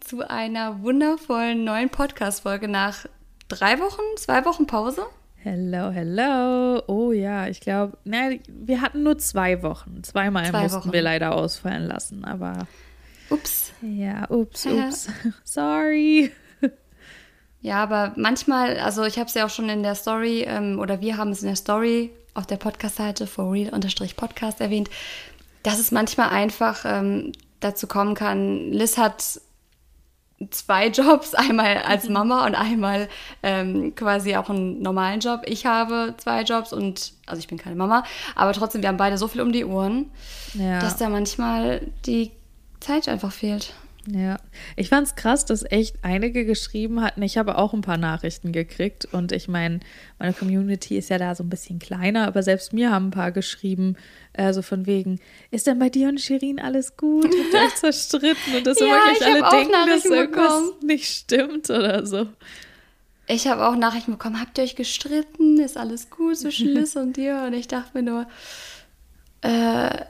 zu einer wundervollen neuen Podcast-Folge nach drei Wochen, zwei Wochen Pause. Hello, hello. Oh ja, ich glaube, wir hatten nur zwei Wochen. Zweimal zwei mussten Wochen. wir leider ausfallen lassen, aber. Ups. Ja, ups, ups. Sorry. Ja, aber manchmal, also ich habe es ja auch schon in der Story, ähm, oder wir haben es in der Story auf der Podcast-Seite for real-podcast erwähnt, dass es manchmal einfach ähm, dazu kommen kann, Liz hat zwei Jobs, einmal als mhm. Mama und einmal ähm, quasi auch einen normalen Job. Ich habe zwei Jobs und, also ich bin keine Mama, aber trotzdem, wir haben beide so viel um die Ohren, ja. dass da manchmal die Zeit einfach fehlt. Ja, ich fand es krass, dass echt einige geschrieben hatten. Ich habe auch ein paar Nachrichten gekriegt und ich meine, meine Community ist ja da so ein bisschen kleiner, aber selbst mir haben ein paar geschrieben, äh, so von wegen, ist denn bei dir und Shirin alles gut? Habt ihr euch zerstritten? Und dass ja, wirklich alle denken, dass irgendwas bekommen. nicht stimmt oder so. Ich habe auch Nachrichten bekommen, habt ihr euch gestritten? Ist alles gut zwischen Liz und dir? Und ich dachte mir nur, äh,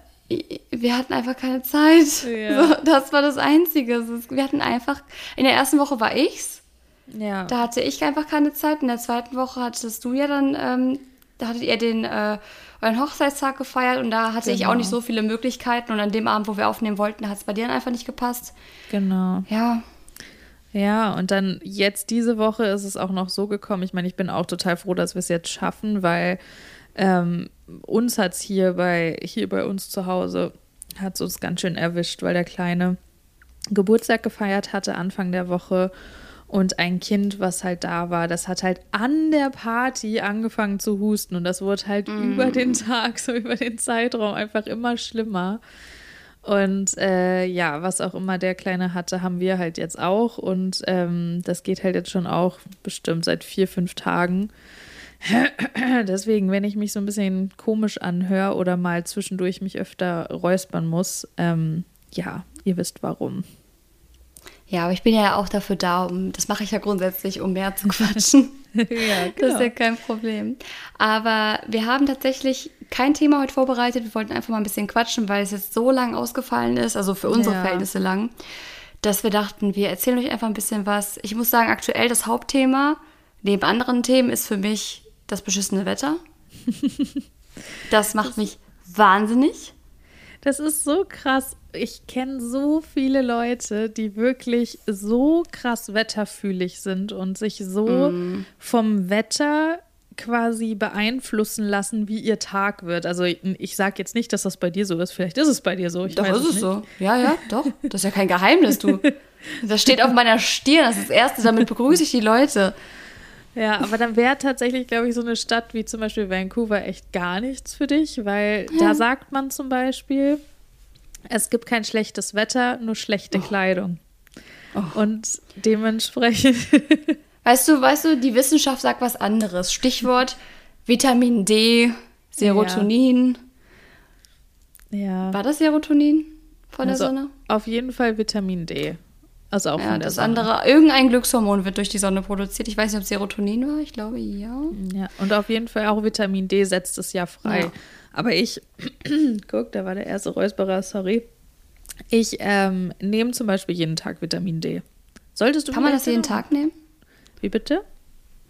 wir hatten einfach keine Zeit. Ja. So, das war das Einzige. Wir hatten einfach, in der ersten Woche war ich's. Ja. Da hatte ich einfach keine Zeit. In der zweiten Woche hattest du ja dann, ähm, da hattet ihr den äh, euren Hochzeitstag gefeiert und da hatte genau. ich auch genau. nicht so viele Möglichkeiten. Und an dem Abend, wo wir aufnehmen wollten, hat es bei dir dann einfach nicht gepasst. Genau. Ja. Ja, und dann jetzt diese Woche ist es auch noch so gekommen. Ich meine, ich bin auch total froh, dass wir es jetzt schaffen, weil ähm, uns hat es hier bei, hier bei uns zu Hause, hat es uns ganz schön erwischt, weil der Kleine Geburtstag gefeiert hatte Anfang der Woche und ein Kind, was halt da war, das hat halt an der Party angefangen zu husten und das wurde halt mm. über den Tag, so über den Zeitraum einfach immer schlimmer. Und äh, ja, was auch immer der Kleine hatte, haben wir halt jetzt auch. Und ähm, das geht halt jetzt schon auch bestimmt seit vier, fünf Tagen. Deswegen, wenn ich mich so ein bisschen komisch anhöre oder mal zwischendurch mich öfter räuspern muss, ähm, ja, ihr wisst warum. Ja, aber ich bin ja auch dafür da, um, das mache ich ja grundsätzlich, um mehr zu quatschen. ja, genau. Das ist ja kein Problem. Aber wir haben tatsächlich kein Thema heute vorbereitet. Wir wollten einfach mal ein bisschen quatschen, weil es jetzt so lang ausgefallen ist, also für unsere ja. Verhältnisse lang, dass wir dachten, wir erzählen euch einfach ein bisschen was. Ich muss sagen, aktuell das Hauptthema, neben anderen Themen, ist für mich das beschissene Wetter. Das macht mich wahnsinnig. Das ist so krass. Ich kenne so viele Leute, die wirklich so krass wetterfühlig sind und sich so mm. vom Wetter quasi beeinflussen lassen, wie ihr Tag wird. Also ich, ich sage jetzt nicht, dass das bei dir so ist. Vielleicht ist es bei dir so. Ich doch, ist es nicht. so. Ja, ja, doch. Das ist ja kein Geheimnis, du. Das steht auf meiner Stirn. Das ist das Erste. Damit begrüße ich die Leute. Ja, aber dann wäre tatsächlich, glaube ich, so eine Stadt wie zum Beispiel Vancouver echt gar nichts für dich, weil da sagt man zum Beispiel, es gibt kein schlechtes Wetter, nur schlechte oh. Kleidung. Oh. Und dementsprechend. Weißt du, weißt du, die Wissenschaft sagt was anderes. Stichwort Vitamin D, Serotonin. Ja. ja. War das Serotonin von also der Sonne? Auf jeden Fall Vitamin D. Also auch ja, von der das Sonne. andere, irgendein Glückshormon wird durch die Sonne produziert. Ich weiß nicht, ob Serotonin war, ich glaube ja. Ja, und auf jeden Fall auch Vitamin D setzt es ja frei. Ja. Aber ich, guck, da war der erste Räusperer, sorry. Ich ähm, nehme zum Beispiel jeden Tag Vitamin D. Solltest du Kann man das jeden Tag nehmen? Wie bitte?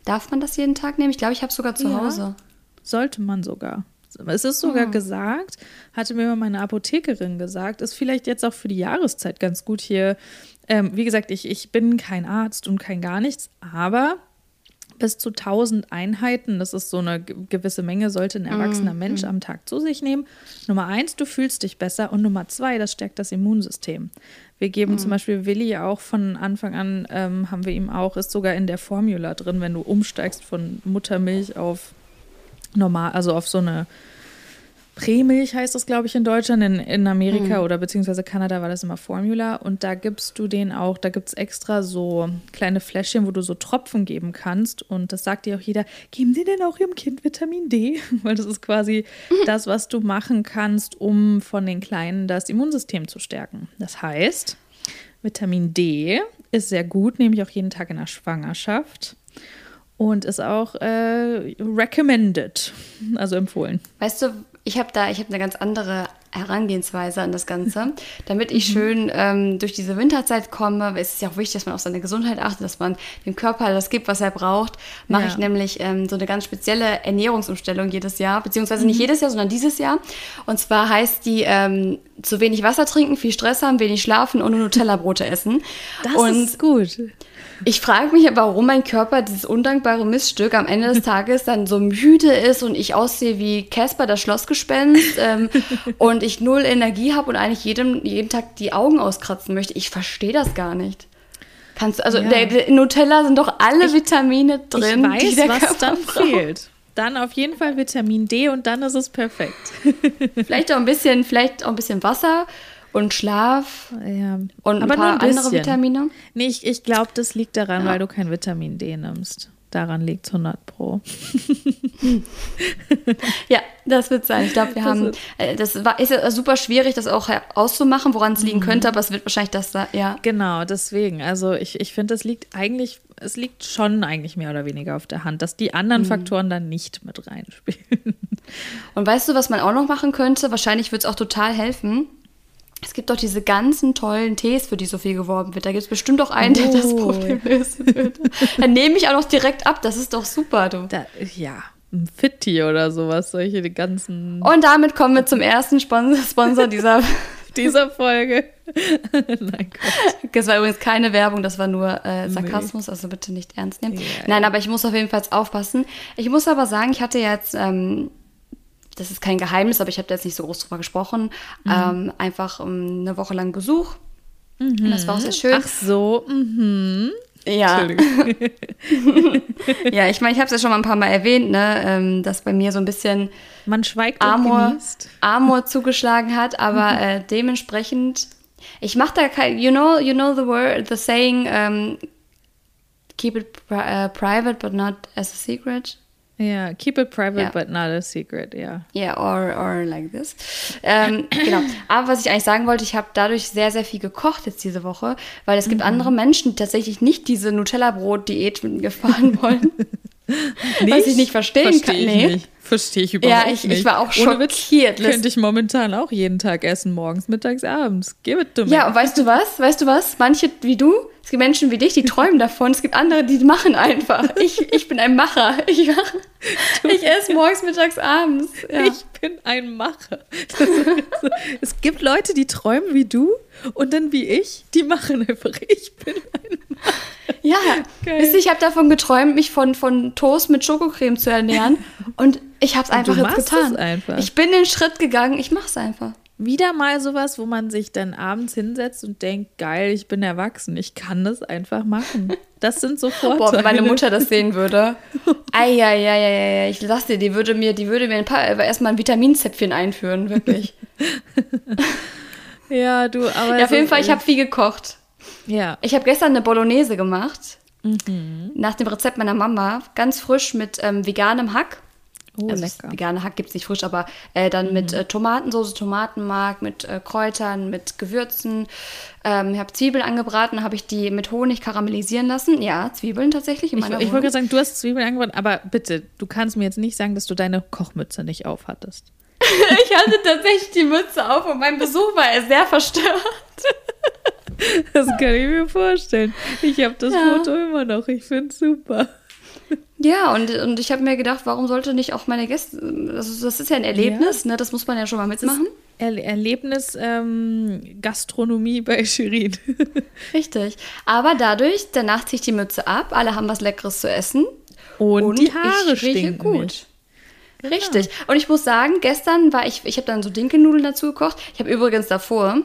Darf man das jeden Tag nehmen? Ich glaube, ich habe es sogar zu ja, Hause. Sollte man sogar. Es ist sogar oh. gesagt, hatte mir meine Apothekerin gesagt, ist vielleicht jetzt auch für die Jahreszeit ganz gut hier ähm, wie gesagt, ich, ich bin kein Arzt und kein gar nichts, aber bis zu 1000 Einheiten, das ist so eine gewisse Menge, sollte ein erwachsener mm, Mensch mm. am Tag zu sich nehmen. Nummer eins, du fühlst dich besser und Nummer zwei, das stärkt das Immunsystem. Wir geben mm. zum Beispiel Willi auch von Anfang an, ähm, haben wir ihm auch, ist sogar in der Formula drin, wenn du umsteigst von Muttermilch auf normal, also auf so eine Prämilch heißt das, glaube ich, in Deutschland. In, in Amerika mhm. oder beziehungsweise Kanada war das immer Formula. Und da gibst du den auch, da gibt es extra so kleine Fläschchen, wo du so Tropfen geben kannst. Und das sagt dir auch jeder, geben Sie denn auch Ihrem Kind Vitamin D? Weil das ist quasi mhm. das, was du machen kannst, um von den Kleinen das Immunsystem zu stärken. Das heißt, Vitamin D ist sehr gut, nehme ich auch jeden Tag in der Schwangerschaft und ist auch äh, recommended, also empfohlen. Weißt du, ich habe da, ich habe eine ganz andere Herangehensweise an das Ganze, damit ich Mhm. schön ähm, durch diese Winterzeit komme. Es ist ja auch wichtig, dass man auf seine Gesundheit achtet, dass man dem Körper das gibt, was er braucht. Mache Ja. ich nämlich ähm, so eine ganz spezielle Ernährungsumstellung jedes Jahr, beziehungsweise Mhm. nicht jedes Jahr, sondern dieses Jahr. Und zwar heißt die ähm, zu wenig Wasser trinken, viel Stress haben, wenig schlafen und nur Nutella-Brote essen. Das und ist gut. Ich frage mich, warum mein Körper dieses undankbare Miststück am Ende des Tages dann so müde ist und ich aussehe wie Casper das Schlossgespenst ähm, und ich null Energie habe und eigentlich jedem, jeden Tag die Augen auskratzen möchte. Ich verstehe das gar nicht. Kannst du, also Ja. der, der, in Nutella sind doch alle Vitamine drin, ich weiß, die der was Körper dann braucht. fehlt. Dann auf jeden Fall Vitamin D und dann ist es perfekt. Vielleicht auch ein bisschen, vielleicht auch ein bisschen Wasser und Schlaf Ja. und ein Aber nur paar ein andere. Vitamine. Nee, ich, ich glaube, das liegt daran, Ja. weil du kein Vitamin D nimmst. Daran liegt es 100 Pro. Ja, das wird sein. Ich glaube, wir Das haben, äh, das war, ist ja super schwierig, das auch auszumachen, woran es Mhm. liegen könnte, aber es wird wahrscheinlich das da, ja. Genau, deswegen. Also ich, ich finde, es liegt eigentlich, es liegt schon eigentlich mehr oder weniger auf der Hand, dass die anderen Faktoren dann nicht mit reinspielen. Und weißt du, was man auch noch machen könnte? Wahrscheinlich wird es auch total helfen. Es gibt doch diese ganzen tollen Tees, für die so viel geworben wird. Da gibt es bestimmt auch einen, der das Oh. Problem lösen wird. Dann nehme ich auch noch direkt ab. Das ist doch super, du. Da, ja, ein Fitti oder sowas, solche die ganzen Und damit kommen wir zum ersten Sponsor, Sponsor dieser. dieser Folge. Nein, Gott. Das war übrigens keine Werbung, das war nur äh, Sarkasmus, also bitte nicht ernst nehmen. Ja, Nein, aber ich muss auf jeden Fall aufpassen. Ich muss aber sagen, ich hatte jetzt, ähm, das ist kein Geheimnis, aber ich habe da jetzt nicht so groß drüber gesprochen, Mhm. ähm, einfach ähm, eine Woche lang Besuch. Und das war auch sehr schön. Ach so, mhm. ja. Entschuldigung. ja, ich meine, ich habe es ja schon mal ein paar Mal erwähnt, ne, ähm, dass bei mir so ein bisschen Man schweigt Amor. Amor zugeschlagen hat, aber äh, dementsprechend, ich mache da kein, you know, you know the word, the saying, ähm, keep it pri äh, private but not as a secret. Ja, keep it private, Ja. but not a secret, ja. Yeah, or, or like this. Ähm, genau. Aber was ich eigentlich sagen wollte, ich habe dadurch sehr, sehr viel gekocht jetzt diese Woche, weil es Mhm. gibt andere Menschen, die tatsächlich nicht diese Nutella-Brot-Diät mit mir fahren wollen. Was ich nicht verstehen Versteh kann. Ich Nee. nicht. Verstehe ich überhaupt Ja, ich- ich nicht. war auch Ohne schockiert. Könnte ich momentan auch jeden Tag essen, morgens, mittags, abends. Give it to me. Ja, und weißt du was? Weißt du was? Manche wie du, es gibt Menschen wie dich, die träumen davon. Es gibt andere, die machen einfach. Ich, ich bin ein Macher. Ich, ich esse morgens, mittags, abends. Ja. Ich bin ein Macher. So. es gibt Leute, die träumen wie du und dann wie ich, die machen einfach. Ich bin ein Macher. ja. Geil. Wisst ihr, ich habe davon geträumt, mich von, von Toast mit Schokocreme zu ernähren. Und ich habe es einfach du jetzt machst getan. es einfach. Ich bin den Schritt gegangen, ich mache es einfach. Wieder mal sowas, wo man sich dann abends hinsetzt und denkt, geil, ich bin erwachsen, ich kann das einfach machen. Das sind so Vorteile. Boah, wenn meine Mutter das sehen würde. Eieieiei, ich lass dir, die würde mir, die würde mir ein paar, äh, erstmal ein Vitaminzäpfchen einführen, wirklich. Ja, du, aber. Ja, auf jeden Fall, ich echt- habe viel gekocht. Ja. Ich habe gestern eine Bolognese gemacht. Mhm. Nach dem Rezept meiner Mama. Ganz frisch mit ähm, veganem Hack. Oh, also lecker. Mhm. vegane Hack gibt es nicht frisch, aber äh, dann mit äh, Tomatensoße, Tomatenmark, mit äh, Kräutern, mit Gewürzen. Ähm, ich habe Zwiebeln angebraten, habe ich die mit Honig karamellisieren lassen. Ja, Zwiebeln tatsächlich in Ich, meiner ich wollte sagen, du hast Zwiebeln angebraten, aber bitte, du kannst mir jetzt nicht sagen, dass du deine Kochmütze nicht aufhattest. Ich hatte tatsächlich die Mütze auf und mein Besuch war sehr verstört. Das kann ich mir vorstellen. Ich habe das Ja. Foto immer noch. Ich finde es super. Ja, und, und ich habe mir gedacht, warum sollte nicht auch meine Gäste, also das ist ja ein Erlebnis, ne? das muss man ja schon mal mitmachen. Er Erlebnis ähm, Gastronomie bei Shirin. Richtig. Aber dadurch, danach ziehe ich die Mütze ab, alle haben was Leckeres zu essen. Und, die Haare ich stinken gut. nicht. Richtig. Und ich muss sagen, gestern war ich, ich habe dann so Dinkelnudeln dazu gekocht. Ich habe übrigens davor,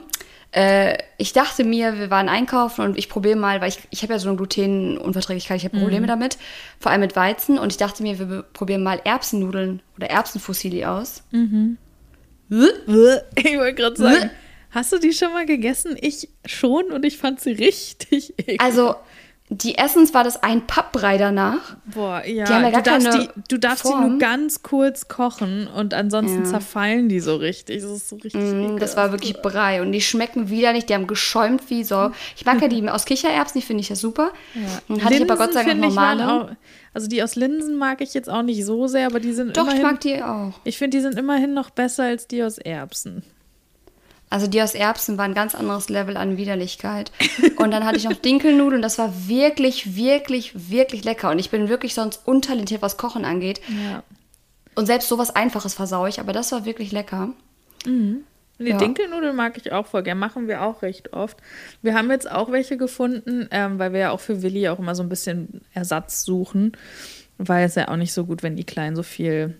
äh, ich dachte mir, wir waren einkaufen und ich probiere mal, weil ich, ich habe ja so eine Glutenunverträglichkeit, ich habe Probleme damit, vor allem mit Weizen. Und ich dachte mir, wir probieren mal Erbsennudeln oder Erbsenfusilli aus. Ich wollte gerade sagen, hast du die schon mal gegessen? Ich schon und ich fand sie richtig eklig. Also, die Essens war das ein Pappbrei danach. Boah, ja, Die haben ja gar du darfst, keine die, du darfst die Form. nur ganz kurz kochen und ansonsten Ja. zerfallen die so richtig. Das ist so richtig Mm, Das war wirklich Brei und die schmecken widerlich, die haben geschäumt wie so. Ich mag ja die aus Kichererbsen, die finde ich ja super. Und hatte ich aber Gott sei Dank ich, normale. auch, also die aus Linsen mag ich jetzt auch nicht so sehr, aber die sind Doch, ich immerhin, mag die auch. ich finde, die sind immerhin noch besser als die aus Erbsen. Also die aus Erbsen war ein ganz anderes Level an Widerlichkeit. Und dann hatte ich noch Dinkelnudeln. Das war wirklich, wirklich, wirklich lecker. Und ich bin wirklich sonst untalentiert, was Kochen angeht. Ja. Und selbst sowas Einfaches versau ich. Aber das war wirklich lecker. Die Ja. Dinkelnudeln mag ich auch voll gern, machen wir auch recht oft. Wir haben jetzt auch welche gefunden, ähm, weil wir ja auch für Willi auch immer so ein bisschen Ersatz suchen, weil es ja auch nicht so gut, wenn die Kleinen so viel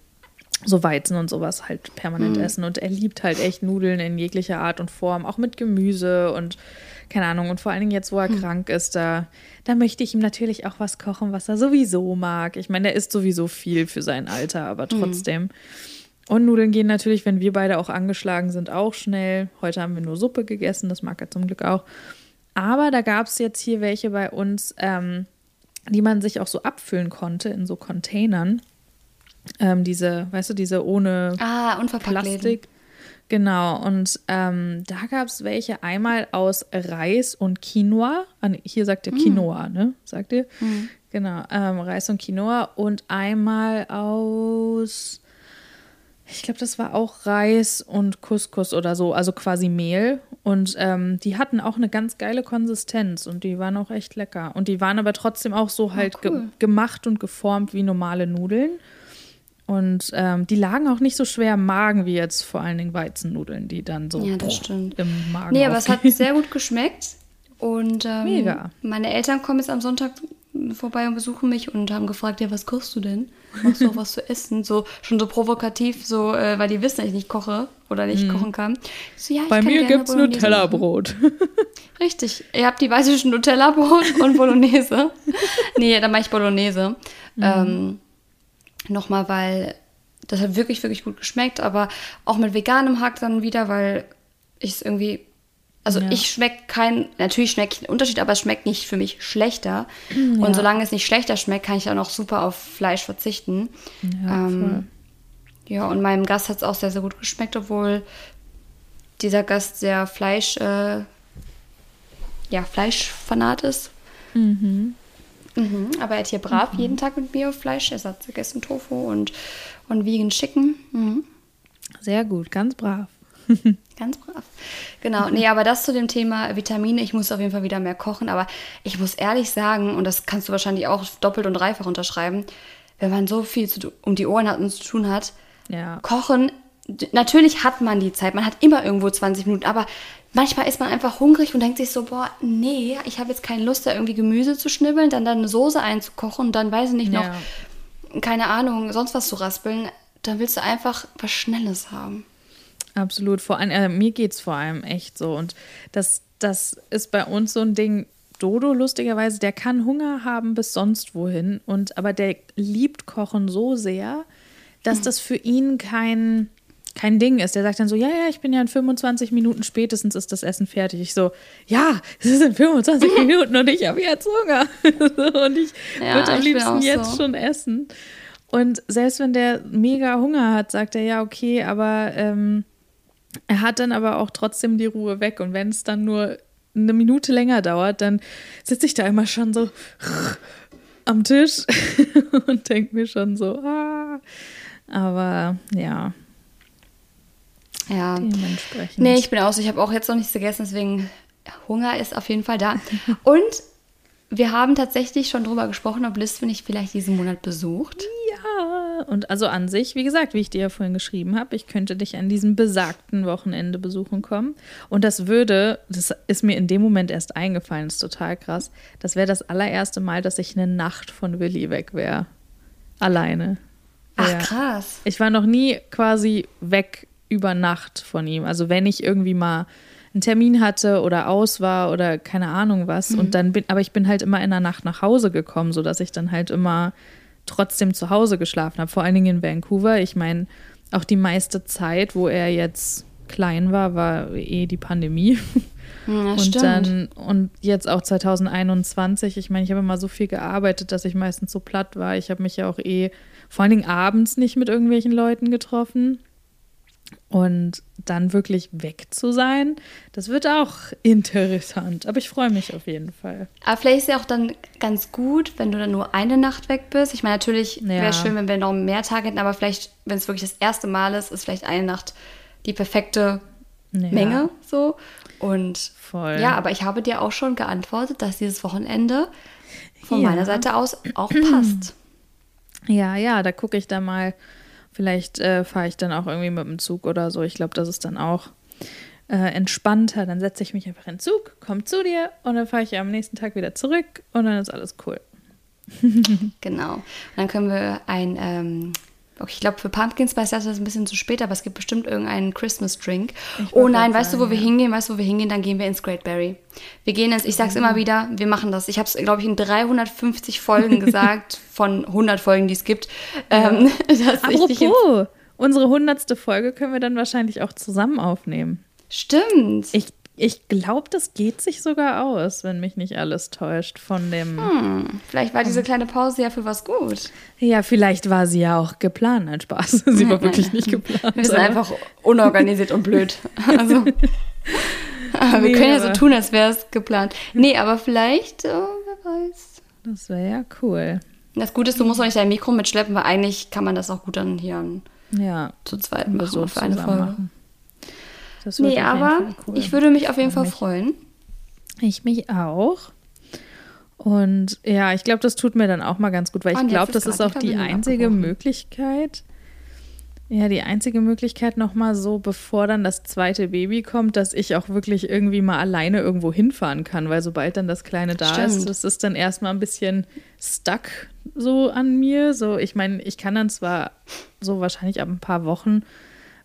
so Weizen und sowas halt permanent essen. Und er liebt halt echt Nudeln in jeglicher Art und Form, auch mit Gemüse und keine Ahnung. Und vor allen Dingen jetzt, wo er krank ist, da, da möchte ich ihm natürlich auch was kochen, was er sowieso mag. Ich meine, er isst sowieso viel für sein Alter, aber trotzdem. Und Nudeln gehen natürlich, wenn wir beide auch angeschlagen sind, auch schnell. Heute haben wir nur Suppe gegessen, das mag er zum Glück auch. Aber da gab es jetzt hier welche bei uns, ähm, die man sich auch so abfüllen konnte in so Containern. Ähm, diese, weißt du, diese ohne Ah, unverpackt Plastik. Genau, und ähm, da gab es welche einmal aus Reis und Quinoa. Ah, hier sagt ihr Quinoa, ne? Sagt ihr? Genau, ähm, Reis und Quinoa. Und einmal aus, ich glaube, das war auch Reis und Couscous oder so, also quasi Mehl. Und ähm, die hatten auch eine ganz geile Konsistenz und die waren auch echt lecker. Und die waren aber trotzdem auch so halt ge cool. gemacht und geformt wie normale Nudeln. Und ähm, die lagen auch nicht so schwer im Magen wie jetzt vor allen Dingen Weizennudeln, die dann so Ja, das stimmt. im Magen Nee, aber es hat aufgehen. sehr gut geschmeckt. Und ähm, Mega. meine Eltern kommen jetzt am Sonntag vorbei und besuchen mich und haben gefragt, ja, was kochst du denn? Machst du auch was zu essen? So schon so provokativ, so, äh, weil die wissen, dass ich nicht koche oder nicht kochen kann. So, ja. Bei mir gibt es. Nutella-Brot. Richtig. Ihr habt die zwischen Nutella-Brot und Bolognese. nee, dann mache ich Bolognese. Mhm. Ähm, Nochmal, weil das hat wirklich, wirklich gut geschmeckt, aber auch mit veganem Hack dann wieder, weil ich es irgendwie. Also Ja. ich schmecke kein, natürlich schmeckt einen Unterschied, aber es schmeckt nicht für mich schlechter. Und solange es nicht schlechter schmeckt, kann ich auch noch super auf Fleisch verzichten. Ja. Ähm, ja, und meinem Gast hat es auch sehr, sehr gut geschmeckt, obwohl dieser Gast sehr Fleisch, äh, ja, Fleischfanat ist. Mhm, aber er hat hier brav jeden Tag mit mir Fleischersatz gegessen, Tofu und, und Vegan Chicken. Mhm. Sehr gut, ganz brav. Ganz brav. Genau, nee, aber das zu dem Thema Vitamine. Ich muss auf jeden Fall wieder mehr kochen, aber ich muss ehrlich sagen, und das kannst du wahrscheinlich auch doppelt und dreifach unterschreiben, wenn man so viel zu, um die Ohren hat und zu tun hat, Ja. Kochen, natürlich hat man die Zeit, man hat immer irgendwo 20 Minuten, aber manchmal ist man einfach hungrig und denkt sich so, boah, nee, ich habe jetzt keine Lust, da irgendwie Gemüse zu schnibbeln, dann, dann eine Soße einzukochen und dann weiß ich nicht noch, Ja. keine Ahnung, sonst was zu raspeln. Dann willst du einfach was Schnelles haben. Absolut. Vor allem, äh, mir geht es vor allem echt so. Und das, das ist bei uns so ein Ding. Dodo, lustigerweise, der kann Hunger haben bis sonst wohin. Und aber der liebt Kochen so sehr, dass das für ihn kein, kein Ding ist. Der sagt dann so: Ja, ja, ich bin ja in 25 Minuten spätestens ist das Essen fertig. Ich so: Ja, es sind 25 Minuten und ich habe jetzt Hunger. und ich Ja, würde am ich liebsten jetzt so. schon essen. Und selbst wenn der mega Hunger hat, sagt er: Ja, okay, aber. Ähm, er hat dann aber auch trotzdem die Ruhe weg. Und wenn es dann nur eine Minute länger dauert, dann sitze ich da immer schon so am Tisch und denke mir schon so, ah. Aber ja, Ja. dementsprechend. Nee, ich bin auch so, ich habe auch jetzt noch nichts gegessen, deswegen Hunger ist auf jeden Fall da. Und wir haben tatsächlich schon drüber gesprochen, ob Liz nicht vielleicht diesen Monat besucht. ja, und also an sich, wie gesagt, wie ich dir ja vorhin geschrieben habe, ich könnte dich an diesem besagten Wochenende besuchen kommen. Und das würde, das ist mir in dem Moment erst eingefallen, ist total krass. Das wäre das allererste Mal, dass ich eine Nacht von Willi weg wäre. Alleine. Ach, Ja. krass. Ich war noch nie quasi weg über Nacht von ihm. Also wenn ich irgendwie mal einen Termin hatte oder aus war oder keine Ahnung was. Und dann bin, aber ich bin halt immer in der Nacht nach Hause gekommen, sodass ich dann halt immer trotzdem zu Hause geschlafen habe. Vor allen Dingen in Vancouver. Ich meine, auch die meiste Zeit, wo er jetzt klein war, war eh die Pandemie. Ja, und stimmt. dann und jetzt auch 2021. Ich meine, ich habe immer so viel gearbeitet, dass ich meistens so platt war. Ich habe mich ja auch eh vor allen Dingen abends nicht mit irgendwelchen Leuten getroffen. Und dann wirklich weg zu sein, das wird auch interessant. Aber ich freue mich auf jeden Fall. Aber vielleicht ist ja auch dann ganz gut, wenn du dann nur eine Nacht weg bist. Ich meine, natürlich wäre Ja. es schön, wenn wir noch mehr Tage hätten, aber vielleicht, wenn es wirklich das erste Mal ist, ist vielleicht eine Nacht die perfekte ja. Menge so. Und Voll. ja, aber ich habe dir auch schon geantwortet, dass dieses Wochenende von ja. meiner Seite aus auch passt. Ja, ja, da gucke ich da mal. Vielleicht äh, fahre ich dann auch irgendwie mit dem Zug oder so. Ich glaube, das ist dann auch äh, entspannter. Dann setze ich mich einfach in den Zug, komme zu dir und dann fahre ich am nächsten Tag wieder zurück und dann ist alles cool. genau. Und dann können wir ein ähm, Okay, ich glaube, für Pumpkin Spice ist das ein bisschen zu spät, aber es gibt bestimmt irgendeinen Christmas Drink. Oh nein, weißt sagen, du, wo wir hingehen? Weißt du, wo wir hingehen? Dann gehen wir ins Great Berry. Wir gehen ins, ich sag's immer wieder, wir machen das. Ich habe es, glaube ich, in 350 Folgen gesagt, von 100 Folgen, die es gibt. Ja. Ähm, Apropos, unsere hundertste Folge können wir dann wahrscheinlich auch zusammen aufnehmen. Stimmt. Ich ich glaube, das geht sich sogar aus, wenn mich nicht alles täuscht von dem. Hm, vielleicht war diese kleine Pause ja für was gut. Ja, vielleicht war sie ja auch geplant. Nein, Spaß. Sie war wirklich nicht geplant. Wir sind einfach unorganisiert und blöd. Also, aber nee, wir können ja so tun, als wäre es geplant. Nee, aber vielleicht, oh, wer weiß. Das wäre ja cool. Das Gute ist, du musst auch nicht dein Mikro mitschleppen, weil eigentlich kann man das auch gut dann hier ja, zu zweit machen so für eine Folge. Machen. Das nee, aber cool. ich würde mich auf jeden Fall mich. freuen. Ich mich auch. Und ja, ich glaube, das tut mir dann auch mal ganz gut, weil ich glaube, das ist auch die einzige Möglichkeit. Ja, die einzige Möglichkeit nochmal so, bevor dann das zweite Baby kommt, dass ich auch wirklich irgendwie mal alleine irgendwo hinfahren kann, weil sobald dann das Kleine da Stimmt. ist, das ist dann erstmal ein bisschen stuck so an mir. So, ich meine, ich kann dann zwar so wahrscheinlich ab ein paar Wochen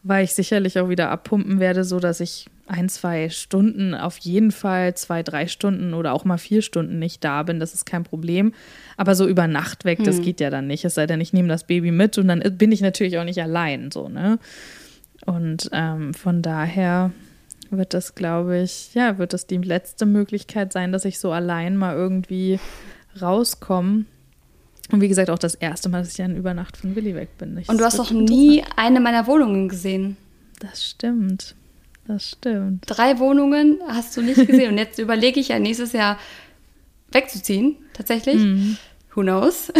weil ich sicherlich auch wieder abpumpen werde, so dass ich ein, zwei Stunden auf jeden Fall, zwei, drei Stunden oder auch mal vier Stunden nicht da bin. Das ist kein Problem. Aber so über Nacht weg, hm. das geht ja dann nicht. Es sei denn, ich nehme das Baby mit und dann bin ich natürlich auch nicht allein, so, ne? Und ähm, von daher wird das, glaube ich, ja, wird das die letzte Möglichkeit sein, dass ich so allein mal irgendwie rauskomme. Und wie gesagt, auch das erste Mal, dass ich dann über Nacht von Willi weg bin. Ich und du hast doch nie eine meiner Wohnungen gesehen. Das stimmt. Das stimmt. Drei Wohnungen hast du nicht gesehen. und jetzt überlege ich ja nächstes Jahr wegzuziehen, tatsächlich. Mhm. Who knows?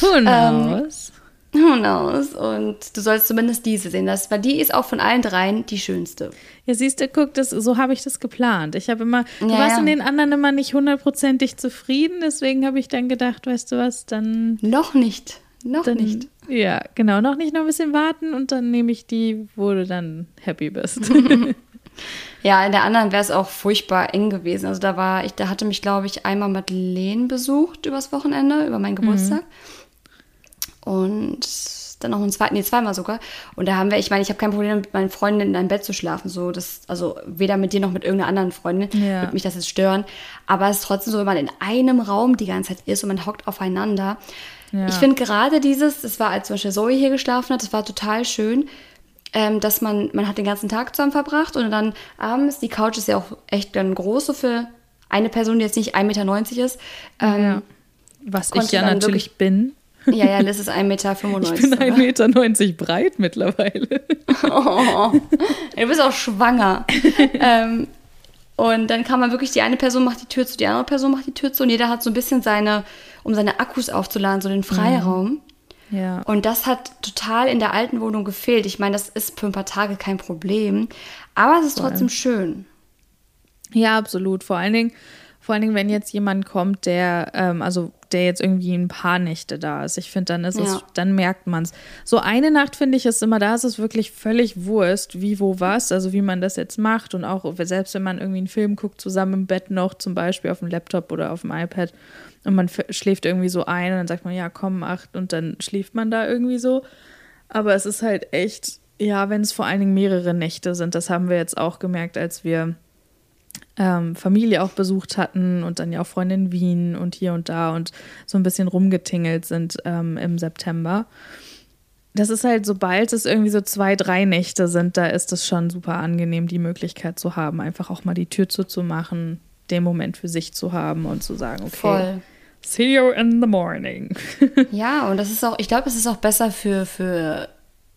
Who ähm, knows? Who knows? Und du sollst zumindest diese sehen, das, weil die ist auch von allen dreien die schönste. Ja, siehst du, guck, das, so habe ich das geplant. Ich habe immer, du ja, warst ja. in den anderen immer nicht hundertprozentig zufrieden, deswegen habe ich dann gedacht, weißt du was, dann. Noch nicht. Noch dann, nicht. Ja, genau, noch nicht noch ein bisschen warten und dann nehme ich die, wo du dann happy bist. ja, in der anderen wäre es auch furchtbar eng gewesen. Also da war ich, da hatte mich, glaube ich, einmal Madeleine besucht übers Wochenende, über meinen mhm. Geburtstag. Mhm und dann noch ein zweites, nee, zweimal sogar. Und da haben wir, ich meine, ich habe kein Problem mit meinen Freundinnen in einem Bett zu schlafen. So, das, also weder mit dir noch mit irgendeiner anderen Freundin ja. wird mich das jetzt stören. Aber es ist trotzdem so, wenn man in einem Raum die ganze Zeit ist und man hockt aufeinander. Ja. Ich finde gerade dieses, das war, als zum Beispiel Zoe hier geschlafen hat, das war total schön, ähm, dass man, man hat den ganzen Tag zusammen verbracht und dann abends, die Couch ist ja auch echt dann groß, so für eine Person, die jetzt nicht 1,90 Meter ist. Ähm, ja. Was ich ja natürlich bin. Ja, ja, das ist 1,95 Meter. Ich bin 1,90 Meter breit mittlerweile. Oh, du bist auch schwanger. ähm, und dann kann man wirklich, die eine Person macht die Tür zu, die andere Person macht die Tür zu und jeder hat so ein bisschen seine, um seine Akkus aufzuladen, so den Freiraum. Mhm. Ja. Und das hat total in der alten Wohnung gefehlt. Ich meine, das ist für ein paar Tage kein Problem, aber es ist Voll. trotzdem schön. Ja, absolut. Vor allen Dingen, vor allen Dingen, wenn jetzt jemand kommt, der, ähm, also der jetzt irgendwie ein paar Nächte da ist. Ich finde, dann ist ja. es, dann merkt man es. So eine Nacht finde ich ist immer, da ist es wirklich völlig Wurst, wie, wo, was, also wie man das jetzt macht und auch selbst wenn man irgendwie einen Film guckt, zusammen im Bett noch, zum Beispiel auf dem Laptop oder auf dem iPad und man schläft irgendwie so ein und dann sagt man, ja, komm, acht und dann schläft man da irgendwie so. Aber es ist halt echt, ja, wenn es vor allen Dingen mehrere Nächte sind, das haben wir jetzt auch gemerkt, als wir ähm, Familie auch besucht hatten und dann ja auch Freunde in Wien und hier und da und so ein bisschen rumgetingelt sind ähm, im September. Das ist halt, sobald es irgendwie so zwei, drei Nächte sind, da ist es schon super angenehm, die Möglichkeit zu haben, einfach auch mal die Tür zuzumachen, den Moment für sich zu haben und zu sagen, okay. Voll. See you in the morning. ja, und das ist auch, ich glaube, es ist auch besser für, für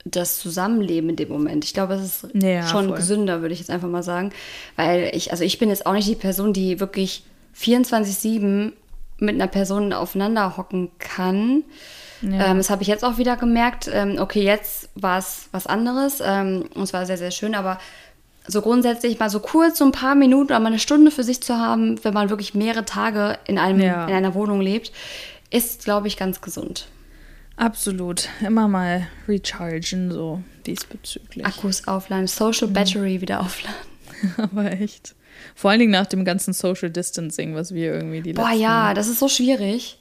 das Zusammenleben in dem Moment. Ich glaube, es ist ja, schon voll. gesünder, würde ich jetzt einfach mal sagen. Weil ich, also ich bin jetzt auch nicht die Person, die wirklich 24-7 mit einer Person aufeinander hocken kann. Ja. Ähm, das habe ich jetzt auch wieder gemerkt. Ähm, okay, jetzt war es was anderes ähm, und es war sehr, sehr schön, aber so grundsätzlich mal so kurz, so ein paar Minuten oder mal eine Stunde für sich zu haben, wenn man wirklich mehrere Tage in, einem, Ja. in einer Wohnung lebt, ist, glaube ich, ganz gesund. Absolut. Immer mal rechargen, so diesbezüglich. Akkus aufladen, Social Battery wieder aufladen. Aber echt. Vor allen Dingen nach dem ganzen Social Distancing, was wir irgendwie die Boah, letzten... ja, das ist so schwierig.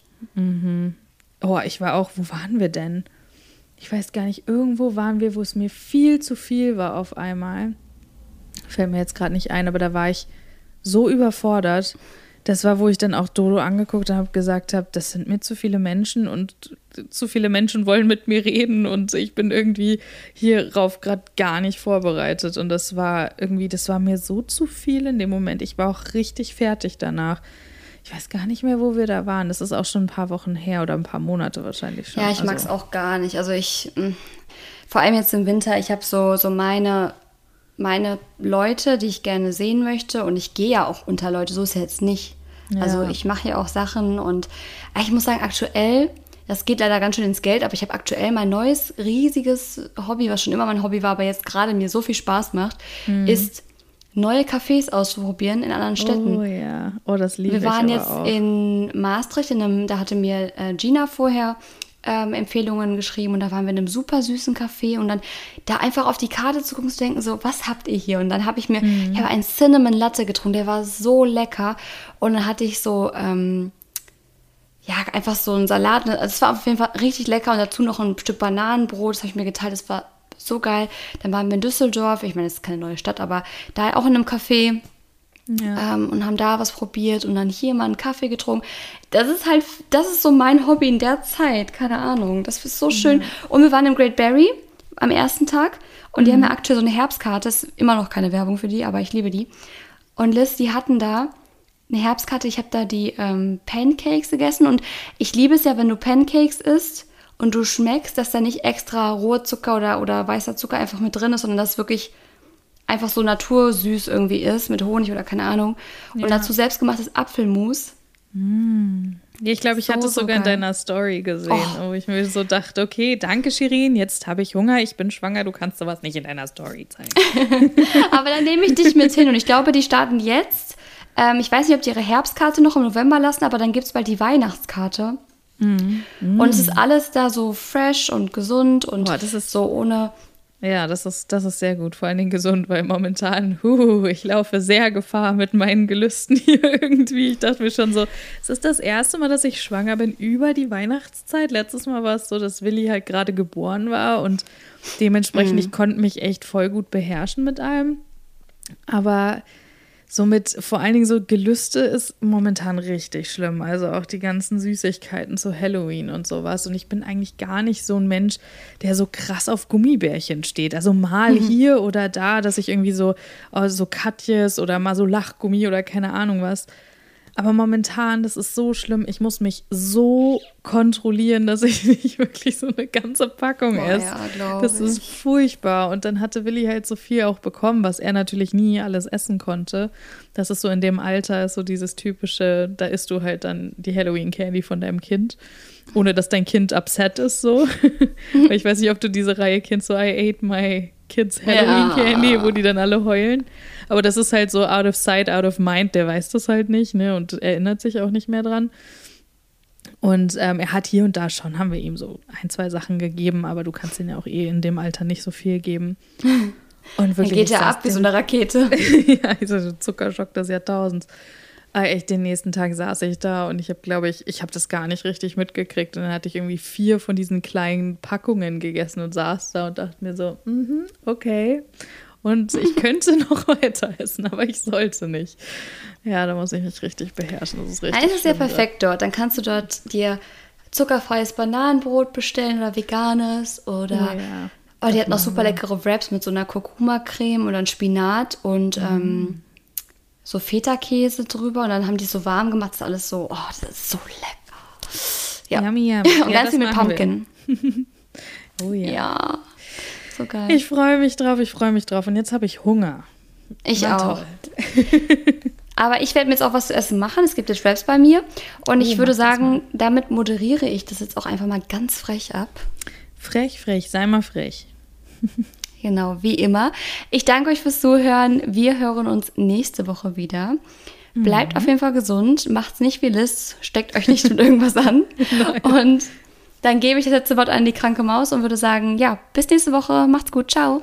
Oh, ich war auch, wo waren wir denn? Ich weiß gar nicht, irgendwo waren wir, wo es mir viel zu viel war auf einmal. Fällt mir jetzt gerade nicht ein, aber da war ich so überfordert. Das war, wo ich dann auch Dodo angeguckt habe, gesagt habe, das sind mir zu viele Menschen und zu viele Menschen wollen mit mir reden und ich bin irgendwie hierauf gerade gar nicht vorbereitet. Und das war irgendwie, das war mir so zu viel in dem Moment. Ich war auch richtig fertig danach. Ich weiß gar nicht mehr, wo wir da waren. Das ist auch schon ein paar Wochen her oder ein paar Monate wahrscheinlich schon. Ja, ich mag es Also, auch gar nicht. Also ich, mh, vor allem jetzt im Winter, ich habe so, so meine, meine Leute, die ich gerne sehen möchte und ich gehe ja auch unter Leute, so ist ja jetzt nicht. Ja. Also ich mache ja auch Sachen und ah, ich muss sagen, aktuell, das geht leider ganz schön ins Geld, aber ich habe aktuell mein neues riesiges Hobby, was schon immer mein Hobby war, aber jetzt gerade mir so viel Spaß macht, Mhm. ist neue Cafés auszuprobieren in anderen Städten. Oh ja, oh, das liebe Wir waren ich jetzt auch. in Maastricht, in einem, da hatte mir äh, Gina vorher ähm, Empfehlungen geschrieben und da waren wir in einem super süßen Café und dann da einfach auf die Karte zu gucken, zu denken, so, was habt ihr hier? Und dann habe ich mir, Mhm. ich habe einen Cinnamon Latte getrunken, der war so lecker und dann hatte ich so, ähm, ja, einfach so einen Salat. Also es war auf jeden Fall richtig lecker und dazu noch ein Stück Bananenbrot, das habe ich mir geteilt, das war so geil. Dann waren wir in Düsseldorf, ich meine, das ist keine neue Stadt, aber da auch in einem Café Ja. ähm, und haben da was probiert und dann hier mal einen Kaffee getrunken. Das ist halt, das ist so mein Hobby in der Zeit, keine Ahnung. Das ist so schön. Und wir waren im Great Barry am ersten Tag und die haben ja aktuell so eine Herbstkarte. Ist immer noch keine Werbung für die, aber ich liebe die. Und Liz, die hatten da eine Herbstkarte. Ich habe da die ähm, Pancakes gegessen und ich liebe es ja, wenn du Pancakes isst und du schmeckst, dass da nicht extra roher Zucker oder, oder weißer Zucker einfach mit drin ist, sondern dass wirklich einfach so natursüß irgendwie ist, mit Honig oder keine Ahnung. Und Ja. dazu selbstgemachtes Apfelmus. Ja, ich glaube, ich So, hatte es so sogar in geil. deiner Story gesehen, Oh. wo ich mir so dachte, okay, danke Shirin, jetzt habe ich Hunger, ich bin schwanger, du kannst sowas nicht in deiner Story zeigen. Aber dann nehme ich dich mit hin und ich glaube, die starten jetzt. Ähm, ich weiß nicht, ob die ihre Herbstkarte noch im November lassen, aber dann gibt es bald die Weihnachtskarte. Und es ist alles da so fresh und gesund und Boah, das ist- so ohne. Ja, das ist, das ist sehr gut, vor allen Dingen gesund, weil momentan, huh, ich laufe sehr Gefahr mit meinen Gelüsten hier irgendwie. Ich dachte mir schon so, es ist das erste Mal, dass ich schwanger bin über die Weihnachtszeit. Letztes Mal war es so, dass Willi halt gerade geboren war und dementsprechend, ich konnte mich echt voll gut beherrschen mit allem. Aber somit vor allen Dingen so Gelüste ist momentan richtig schlimm. Also auch die ganzen Süßigkeiten zu Halloween und sowas. Und ich bin eigentlich gar nicht so ein Mensch, der so krass auf Gummibärchen steht. Also mal hier oder da, dass ich irgendwie so, oh, so Katjes oder mal so Lachgummi oder keine Ahnung was. Aber momentan, das ist so schlimm. Ich muss mich so kontrollieren, dass ich nicht wirklich so eine ganze Packung esse. ja, das ist furchtbar. Und dann hatte Willi halt so viel auch bekommen, was er natürlich nie alles essen konnte. Das ist so in dem Alter, ist so dieses typische, da isst du halt dann die Halloween Candy von deinem Kind, ohne dass dein Kind upset ist so. Ich weiß nicht, ob du diese Reihe kennst, so I ate my kids Halloween Ja. Candy, wo die dann alle heulen. Aber das ist halt so out of sight, out of mind, der weiß das halt nicht, ne? Und erinnert sich auch nicht mehr dran. Und ähm, er hat hier und da schon, haben wir ihm so ein, zwei Sachen gegeben, aber du kannst ihn ja auch eh in dem Alter nicht so viel geben. Und Dann wirklich, geht ich er ab wie so eine Rakete. ja, der Zuckerschock des Jahrtausends. Aber echt, den nächsten Tag saß ich da und ich habe, glaube ich, ich habe das gar nicht richtig mitgekriegt. Und dann hatte ich irgendwie vier von diesen kleinen Packungen gegessen und saß da und dachte mir so, mhm, okay. Und ich könnte noch weiter essen, aber ich sollte nicht. Ja, da muss ich mich richtig beherrschen. Das ist richtig. Eines ist ja perfekt dort. Dann kannst du dort dir zuckerfreies Bananenbrot bestellen oder veganes oder. Oh ja. Oh, die hat noch super leckere Wraps mit so einer Kurkuma-Creme oder ein Spinat und Mhm. ähm, so Feta-Käse drüber und dann haben die so warm gemacht. Das ist alles so, oh, das ist so lecker. Ja. Yummy, yummy. Und Ja, ganz viel mit. Pumpkin. Oh ja. Ja. So geil. Ich freue mich drauf, ich freue mich drauf. Und jetzt habe ich Hunger. Ich Na auch. Aber ich werde mir jetzt auch was zu essen machen. Es gibt jetzt Wraps bei mir. Und ich Oh, würde mach das sagen, damit moderiere ich das jetzt auch einfach mal ganz frech ab. Frech, frech, sei mal frech. Genau, wie immer. Ich danke euch fürs Zuhören. Wir hören uns nächste Woche wieder. Bleibt mhm. auf jeden Fall gesund, macht's nicht wie Liz, steckt euch nicht mit irgendwas an. Und dann gebe ich das letzte Wort an die kranke Maus und würde sagen, ja, bis nächste Woche, macht's gut, ciao.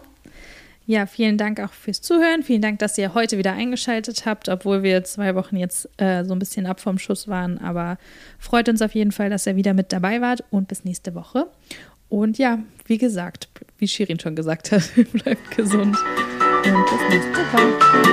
Ja, vielen Dank auch fürs Zuhören. Vielen Dank, dass ihr heute wieder eingeschaltet habt, obwohl wir zwei Wochen jetzt äh, so ein bisschen ab vom Schuss waren. Aber freut uns auf jeden Fall, dass ihr wieder mit dabei wart und bis nächste Woche. Und ja, wie gesagt, wie Shirin schon gesagt hat, bleibt gesund und bis nächste Woche.